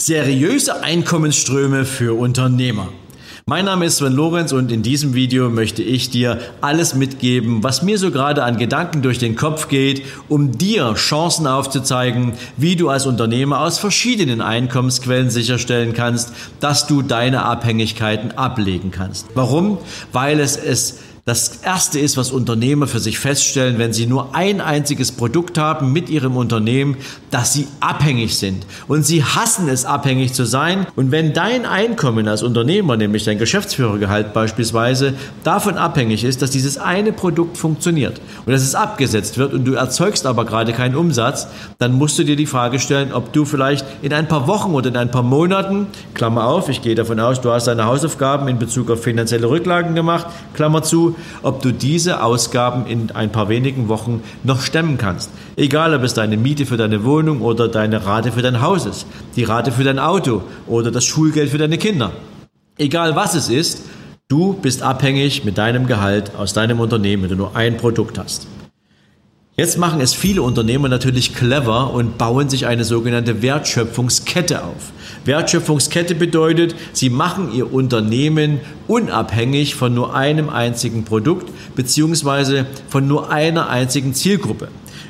Seriöse Einkommensströme für Unternehmer. Mein Name ist Sven Lorenz und in diesem Video möchte ich dir alles mitgeben, was mir so gerade an Gedanken durch den Kopf geht, um dir Chancen aufzuzeigen, wie du als Unternehmer aus verschiedenen Einkommensquellen sicherstellen kannst, dass du deine Abhängigkeiten ablegen kannst. Warum? Weil es es das erste ist, was Unternehmer für sich feststellen, wenn sie nur ein einziges Produkt haben mit ihrem Unternehmen, dass sie abhängig sind. Und sie hassen es, abhängig zu sein. Und wenn dein Einkommen als Unternehmer, nämlich dein Geschäftsführergehalt beispielsweise, davon abhängig ist, dass dieses eine Produkt funktioniert und dass es abgesetzt wird und du erzeugst aber gerade keinen Umsatz, dann musst du dir die Frage stellen, ob du vielleicht in ein paar Wochen oder in ein paar Monaten, Klammer auf, ich gehe davon aus, du hast deine Hausaufgaben in Bezug auf finanzielle Rücklagen gemacht, Klammer zu, ob du diese Ausgaben in ein paar wenigen Wochen noch stemmen kannst. Egal, ob es deine Miete für deine Wohnung oder deine Rate für dein Haus ist, die Rate für dein Auto oder das Schulgeld für deine Kinder. Egal was es ist, du bist abhängig mit deinem Gehalt aus deinem Unternehmen, wenn du nur ein Produkt hast. Jetzt machen es viele Unternehmer natürlich clever und bauen sich eine sogenannte Wertschöpfungskette auf. Wertschöpfungskette bedeutet, sie machen ihr Unternehmen unabhängig von nur einem einzigen Produkt beziehungsweise von nur einer einzigen Zielgruppe.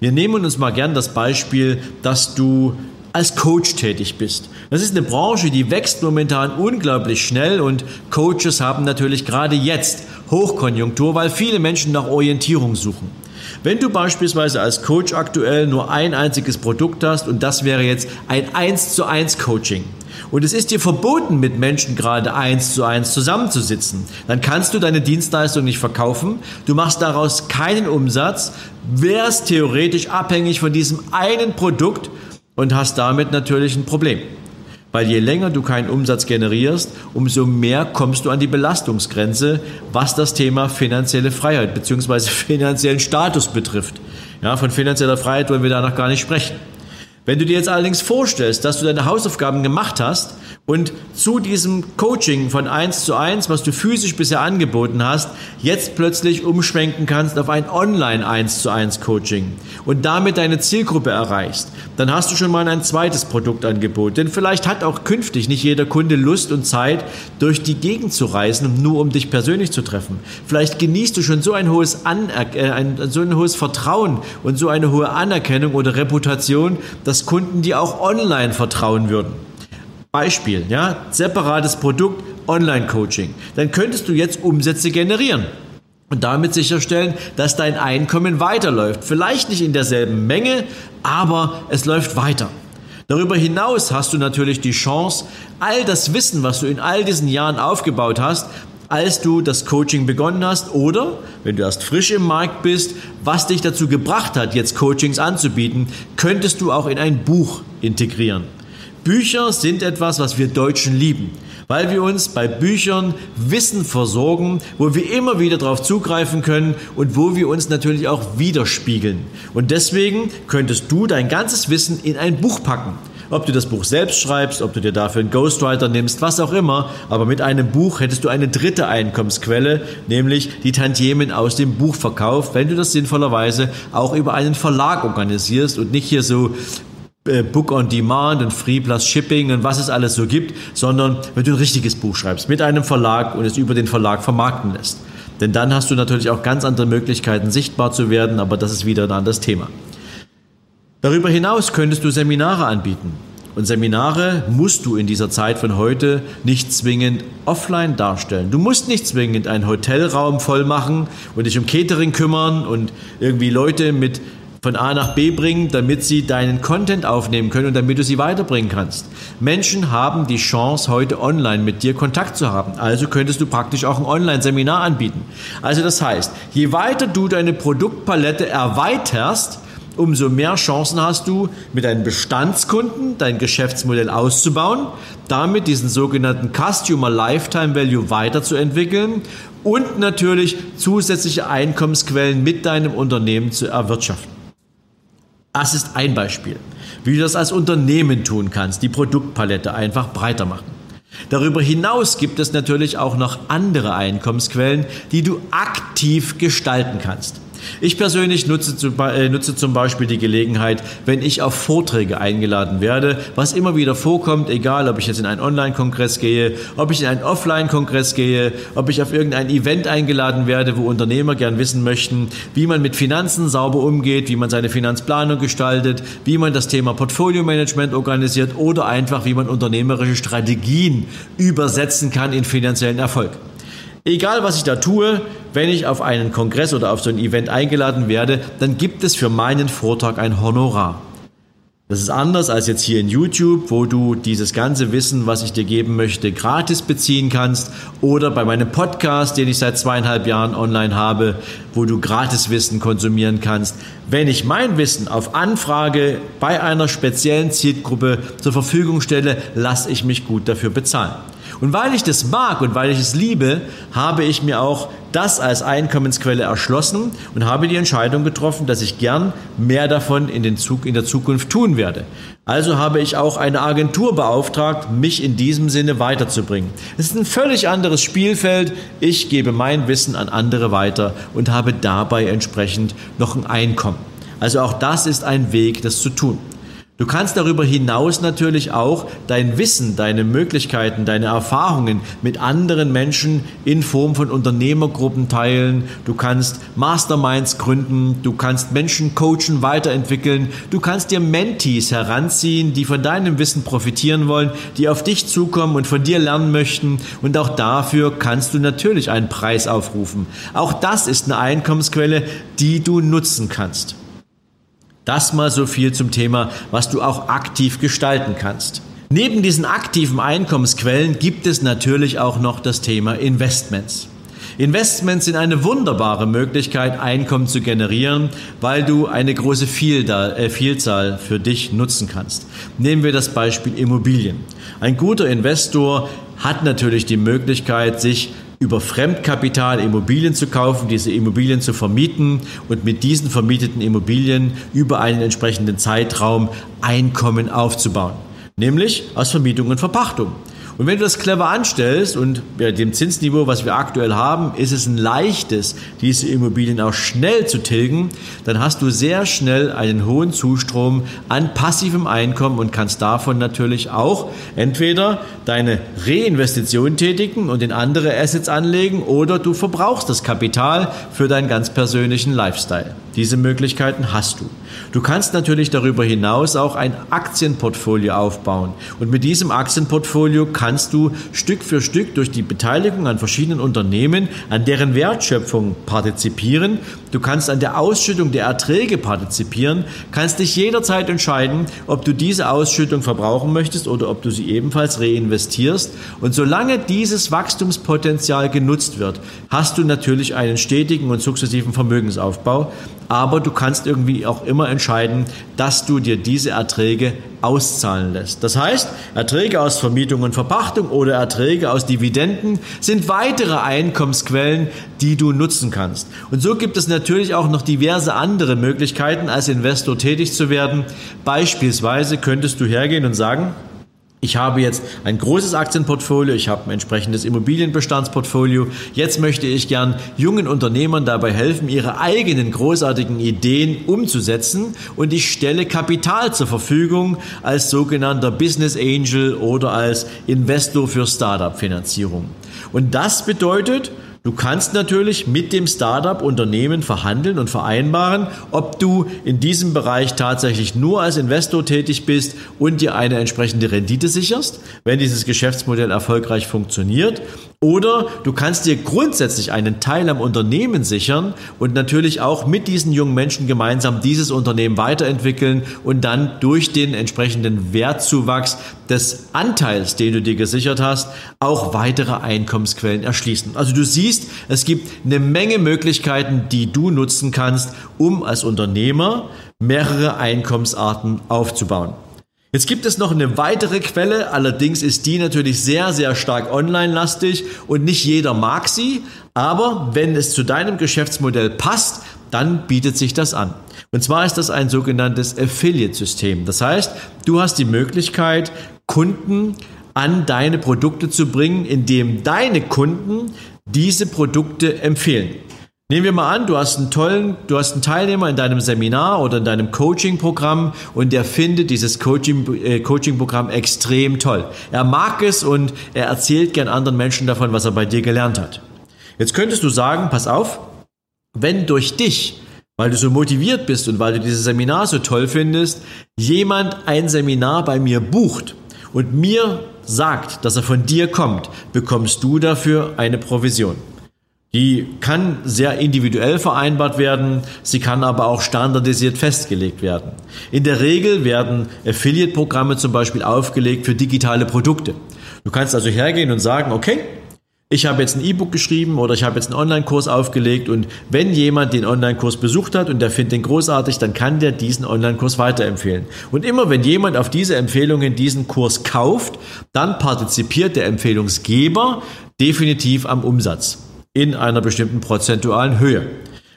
Wir nehmen uns mal gern das Beispiel, dass du als Coach tätig bist. Das ist eine Branche, die wächst momentan unglaublich schnell und Coaches haben natürlich gerade jetzt Hochkonjunktur, weil viele Menschen nach Orientierung suchen. Wenn du beispielsweise als Coach aktuell nur ein einziges Produkt hast und das wäre jetzt ein 1 zu 1 Coaching und es ist dir verboten, mit Menschen gerade eins zu eins zusammenzusitzen, dann kannst du deine Dienstleistung nicht verkaufen, du machst daraus keinen Umsatz, wärst theoretisch abhängig von diesem einen Produkt und hast damit natürlich ein Problem. Weil je länger du keinen Umsatz generierst, umso mehr kommst du an die Belastungsgrenze, was das Thema finanzielle Freiheit bzw. finanziellen Status betrifft. Ja, von finanzieller Freiheit wollen wir da noch gar nicht sprechen. Wenn du dir jetzt allerdings vorstellst, dass du deine Hausaufgaben gemacht hast und zu diesem Coaching von 1 zu 1, was du physisch bisher angeboten hast, jetzt plötzlich umschwenken kannst auf ein Online 1 zu 1 Coaching und damit deine Zielgruppe erreichst, dann hast du schon mal ein zweites Produktangebot. Denn vielleicht hat auch künftig nicht jeder Kunde Lust und Zeit, durch die Gegend zu reisen, nur um dich persönlich zu treffen. Vielleicht genießt du schon so ein hohes, Aner äh, ein, so ein hohes Vertrauen und so eine hohe Anerkennung oder Reputation, dass Kunden dir auch online vertrauen würden. Beispiel, ja, separates Produkt, Online-Coaching. Dann könntest du jetzt Umsätze generieren und damit sicherstellen, dass dein Einkommen weiterläuft. Vielleicht nicht in derselben Menge, aber es läuft weiter. Darüber hinaus hast du natürlich die Chance, all das Wissen, was du in all diesen Jahren aufgebaut hast, als du das Coaching begonnen hast oder, wenn du erst frisch im Markt bist, was dich dazu gebracht hat, jetzt Coachings anzubieten, könntest du auch in ein Buch integrieren. Bücher sind etwas, was wir Deutschen lieben, weil wir uns bei Büchern Wissen versorgen, wo wir immer wieder darauf zugreifen können und wo wir uns natürlich auch widerspiegeln. Und deswegen könntest du dein ganzes Wissen in ein Buch packen. Ob du das Buch selbst schreibst, ob du dir dafür einen Ghostwriter nimmst, was auch immer. Aber mit einem Buch hättest du eine dritte Einkommensquelle, nämlich die Tantiemen aus dem Buchverkauf, wenn du das sinnvollerweise auch über einen Verlag organisierst und nicht hier so äh, Book on Demand und Free Plus Shipping und was es alles so gibt, sondern wenn du ein richtiges Buch schreibst mit einem Verlag und es über den Verlag vermarkten lässt. Denn dann hast du natürlich auch ganz andere Möglichkeiten, sichtbar zu werden, aber das ist wieder ein anderes Thema. Darüber hinaus könntest du Seminare anbieten. Und Seminare musst du in dieser Zeit von heute nicht zwingend offline darstellen. Du musst nicht zwingend einen Hotelraum voll machen und dich um Catering kümmern und irgendwie Leute mit von A nach B bringen, damit sie deinen Content aufnehmen können und damit du sie weiterbringen kannst. Menschen haben die Chance, heute online mit dir Kontakt zu haben. Also könntest du praktisch auch ein Online-Seminar anbieten. Also das heißt, je weiter du deine Produktpalette erweiterst, umso mehr Chancen hast du, mit deinen Bestandskunden dein Geschäftsmodell auszubauen, damit diesen sogenannten Customer Lifetime Value weiterzuentwickeln und natürlich zusätzliche Einkommensquellen mit deinem Unternehmen zu erwirtschaften. Das ist ein Beispiel, wie du das als Unternehmen tun kannst, die Produktpalette einfach breiter machen. Darüber hinaus gibt es natürlich auch noch andere Einkommensquellen, die du aktiv gestalten kannst. Ich persönlich nutze, äh, nutze, zum Beispiel die Gelegenheit, wenn ich auf Vorträge eingeladen werde, was immer wieder vorkommt, egal ob ich jetzt in einen Online-Kongress gehe, ob ich in einen Offline-Kongress gehe, ob ich auf irgendein Event eingeladen werde, wo Unternehmer gern wissen möchten, wie man mit Finanzen sauber umgeht, wie man seine Finanzplanung gestaltet, wie man das Thema Portfolio-Management organisiert oder einfach, wie man unternehmerische Strategien übersetzen kann in finanziellen Erfolg. Egal, was ich da tue, wenn ich auf einen Kongress oder auf so ein Event eingeladen werde, dann gibt es für meinen Vortrag ein Honorar. Das ist anders als jetzt hier in YouTube, wo du dieses ganze Wissen, was ich dir geben möchte, gratis beziehen kannst oder bei meinem Podcast, den ich seit zweieinhalb Jahren online habe, wo du gratis Wissen konsumieren kannst. Wenn ich mein Wissen auf Anfrage bei einer speziellen Zielgruppe zur Verfügung stelle, lasse ich mich gut dafür bezahlen. Und weil ich das mag und weil ich es liebe, habe ich mir auch das als Einkommensquelle erschlossen und habe die Entscheidung getroffen, dass ich gern mehr davon in, den Zug, in der Zukunft tun werde. Also habe ich auch eine Agentur beauftragt, mich in diesem Sinne weiterzubringen. Es ist ein völlig anderes Spielfeld. Ich gebe mein Wissen an andere weiter und habe dabei entsprechend noch ein Einkommen. Also auch das ist ein Weg, das zu tun. Du kannst darüber hinaus natürlich auch dein Wissen, deine Möglichkeiten, deine Erfahrungen mit anderen Menschen in Form von Unternehmergruppen teilen. Du kannst Masterminds gründen, du kannst Menschen coachen, weiterentwickeln. Du kannst dir Mentees heranziehen, die von deinem Wissen profitieren wollen, die auf dich zukommen und von dir lernen möchten. Und auch dafür kannst du natürlich einen Preis aufrufen. Auch das ist eine Einkommensquelle, die du nutzen kannst. Das mal so viel zum Thema, was du auch aktiv gestalten kannst. Neben diesen aktiven Einkommensquellen gibt es natürlich auch noch das Thema Investments. Investments sind eine wunderbare Möglichkeit, Einkommen zu generieren, weil du eine große äh, Vielzahl für dich nutzen kannst. Nehmen wir das Beispiel Immobilien. Ein guter Investor hat natürlich die Möglichkeit, sich über Fremdkapital Immobilien zu kaufen, diese Immobilien zu vermieten und mit diesen vermieteten Immobilien über einen entsprechenden Zeitraum Einkommen aufzubauen, nämlich aus Vermietung und Verpachtung. Und wenn du das clever anstellst und bei dem Zinsniveau, was wir aktuell haben, ist es ein leichtes, diese Immobilien auch schnell zu tilgen, dann hast du sehr schnell einen hohen Zustrom an passivem Einkommen und kannst davon natürlich auch entweder deine Reinvestition tätigen und in andere Assets anlegen oder du verbrauchst das Kapital für deinen ganz persönlichen Lifestyle. Diese Möglichkeiten hast du. Du kannst natürlich darüber hinaus auch ein Aktienportfolio aufbauen. Und mit diesem Aktienportfolio kannst du Stück für Stück durch die Beteiligung an verschiedenen Unternehmen, an deren Wertschöpfung partizipieren. Du kannst an der Ausschüttung der Erträge partizipieren, kannst dich jederzeit entscheiden, ob du diese Ausschüttung verbrauchen möchtest oder ob du sie ebenfalls reinvestierst. Und solange dieses Wachstumspotenzial genutzt wird, hast du natürlich einen stetigen und sukzessiven Vermögensaufbau aber du kannst irgendwie auch immer entscheiden, dass du dir diese Erträge auszahlen lässt. Das heißt, Erträge aus Vermietung und Verpachtung oder Erträge aus Dividenden sind weitere Einkommensquellen, die du nutzen kannst. Und so gibt es natürlich auch noch diverse andere Möglichkeiten, als Investor tätig zu werden. Beispielsweise könntest du hergehen und sagen, ich habe jetzt ein großes Aktienportfolio, ich habe ein entsprechendes Immobilienbestandsportfolio. Jetzt möchte ich gern jungen Unternehmern dabei helfen, ihre eigenen großartigen Ideen umzusetzen und ich stelle Kapital zur Verfügung als sogenannter Business Angel oder als Investor für Startup-Finanzierung. Und das bedeutet, Du kannst natürlich mit dem Startup-Unternehmen verhandeln und vereinbaren, ob du in diesem Bereich tatsächlich nur als Investor tätig bist und dir eine entsprechende Rendite sicherst, wenn dieses Geschäftsmodell erfolgreich funktioniert. Oder du kannst dir grundsätzlich einen Teil am Unternehmen sichern und natürlich auch mit diesen jungen Menschen gemeinsam dieses Unternehmen weiterentwickeln und dann durch den entsprechenden Wertzuwachs des Anteils, den du dir gesichert hast, auch weitere Einkommensquellen erschließen. Also du siehst, es gibt eine Menge Möglichkeiten, die du nutzen kannst, um als Unternehmer mehrere Einkommensarten aufzubauen. Jetzt gibt es noch eine weitere Quelle, allerdings ist die natürlich sehr, sehr stark online-lastig und nicht jeder mag sie, aber wenn es zu deinem Geschäftsmodell passt, dann bietet sich das an. Und zwar ist das ein sogenanntes Affiliate-System. Das heißt, du hast die Möglichkeit, Kunden an deine Produkte zu bringen, indem deine Kunden diese Produkte empfehlen. Nehmen wir mal an, du hast einen tollen, du hast einen Teilnehmer in deinem Seminar oder in deinem Coaching-Programm und der findet dieses Coaching, äh, Coaching-Programm extrem toll. Er mag es und er erzählt gern anderen Menschen davon, was er bei dir gelernt hat. Jetzt könntest du sagen, pass auf, wenn durch dich, weil du so motiviert bist und weil du dieses Seminar so toll findest, jemand ein Seminar bei mir bucht und mir sagt, dass er von dir kommt, bekommst du dafür eine Provision. Die kann sehr individuell vereinbart werden, sie kann aber auch standardisiert festgelegt werden. In der Regel werden Affiliate-Programme zum Beispiel aufgelegt für digitale Produkte. Du kannst also hergehen und sagen, okay, ich habe jetzt ein E-Book geschrieben oder ich habe jetzt einen Online-Kurs aufgelegt und wenn jemand den Online-Kurs besucht hat und der findet den großartig, dann kann der diesen Online-Kurs weiterempfehlen. Und immer wenn jemand auf diese Empfehlungen diesen Kurs kauft, dann partizipiert der Empfehlungsgeber definitiv am Umsatz in einer bestimmten prozentualen Höhe.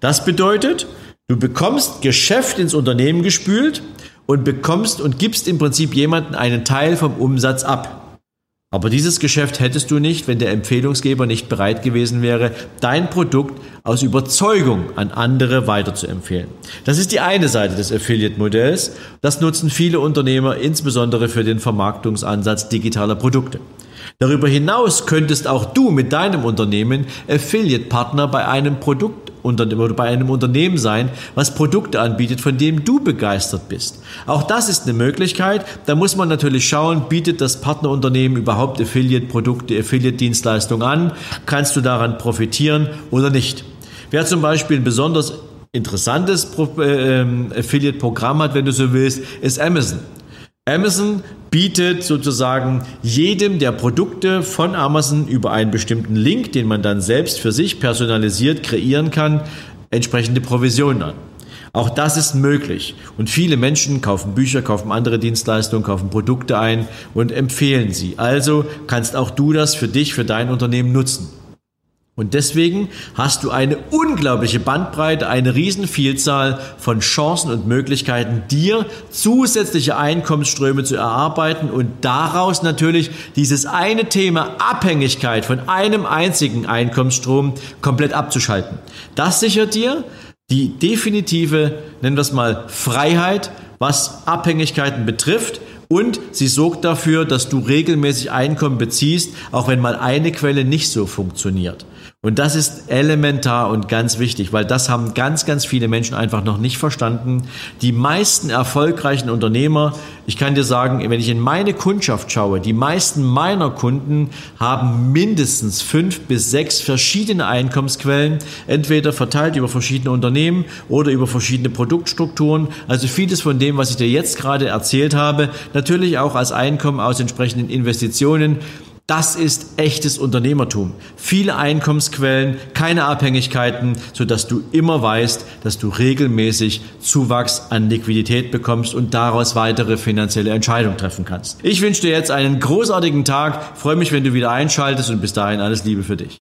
Das bedeutet, du bekommst Geschäft ins Unternehmen gespült und bekommst und gibst im Prinzip jemanden einen Teil vom Umsatz ab. Aber dieses Geschäft hättest du nicht, wenn der Empfehlungsgeber nicht bereit gewesen wäre, dein Produkt aus Überzeugung an andere weiterzuempfehlen. Das ist die eine Seite des Affiliate-Modells. Das nutzen viele Unternehmer, insbesondere für den Vermarktungsansatz digitaler Produkte. Darüber hinaus könntest auch du mit deinem Unternehmen Affiliate-Partner bei einem Produkt oder bei einem Unternehmen sein, was Produkte anbietet, von dem du begeistert bist. Auch das ist eine Möglichkeit. Da muss man natürlich schauen, bietet das Partnerunternehmen überhaupt Affiliate-Produkte, Affiliate-Dienstleistungen an? Kannst du daran profitieren oder nicht? Wer zum Beispiel ein besonders interessantes äh, ähm, Affiliate-Programm hat, wenn du so willst, ist Amazon. Amazon bietet sozusagen jedem der Produkte von Amazon über einen bestimmten Link, den man dann selbst für sich personalisiert kreieren kann, entsprechende Provisionen an. Auch das ist möglich. Und viele Menschen kaufen Bücher, kaufen andere Dienstleistungen, kaufen Produkte ein und empfehlen sie. Also kannst auch du das für dich, für dein Unternehmen nutzen. Und deswegen hast du eine unglaubliche Bandbreite, eine Riesenvielzahl von Chancen und Möglichkeiten, dir zusätzliche Einkommensströme zu erarbeiten und daraus natürlich dieses eine Thema Abhängigkeit von einem einzigen Einkommensstrom komplett abzuschalten. Das sichert dir die definitive, nennen wir es mal, Freiheit, was Abhängigkeiten betrifft und sie sorgt dafür, dass du regelmäßig Einkommen beziehst, auch wenn mal eine Quelle nicht so funktioniert. Und das ist elementar und ganz wichtig, weil das haben ganz, ganz viele Menschen einfach noch nicht verstanden. Die meisten erfolgreichen Unternehmer, ich kann dir sagen, wenn ich in meine Kundschaft schaue, die meisten meiner Kunden haben mindestens fünf bis sechs verschiedene Einkommensquellen, entweder verteilt über verschiedene Unternehmen oder über verschiedene Produktstrukturen. Also vieles von dem, was ich dir jetzt gerade erzählt habe, natürlich auch als Einkommen aus entsprechenden Investitionen. Das ist echtes Unternehmertum. Viele Einkommensquellen, keine Abhängigkeiten, sodass du immer weißt, dass du regelmäßig Zuwachs an Liquidität bekommst und daraus weitere finanzielle Entscheidungen treffen kannst. Ich wünsche dir jetzt einen großartigen Tag, freue mich, wenn du wieder einschaltest und bis dahin alles Liebe für dich.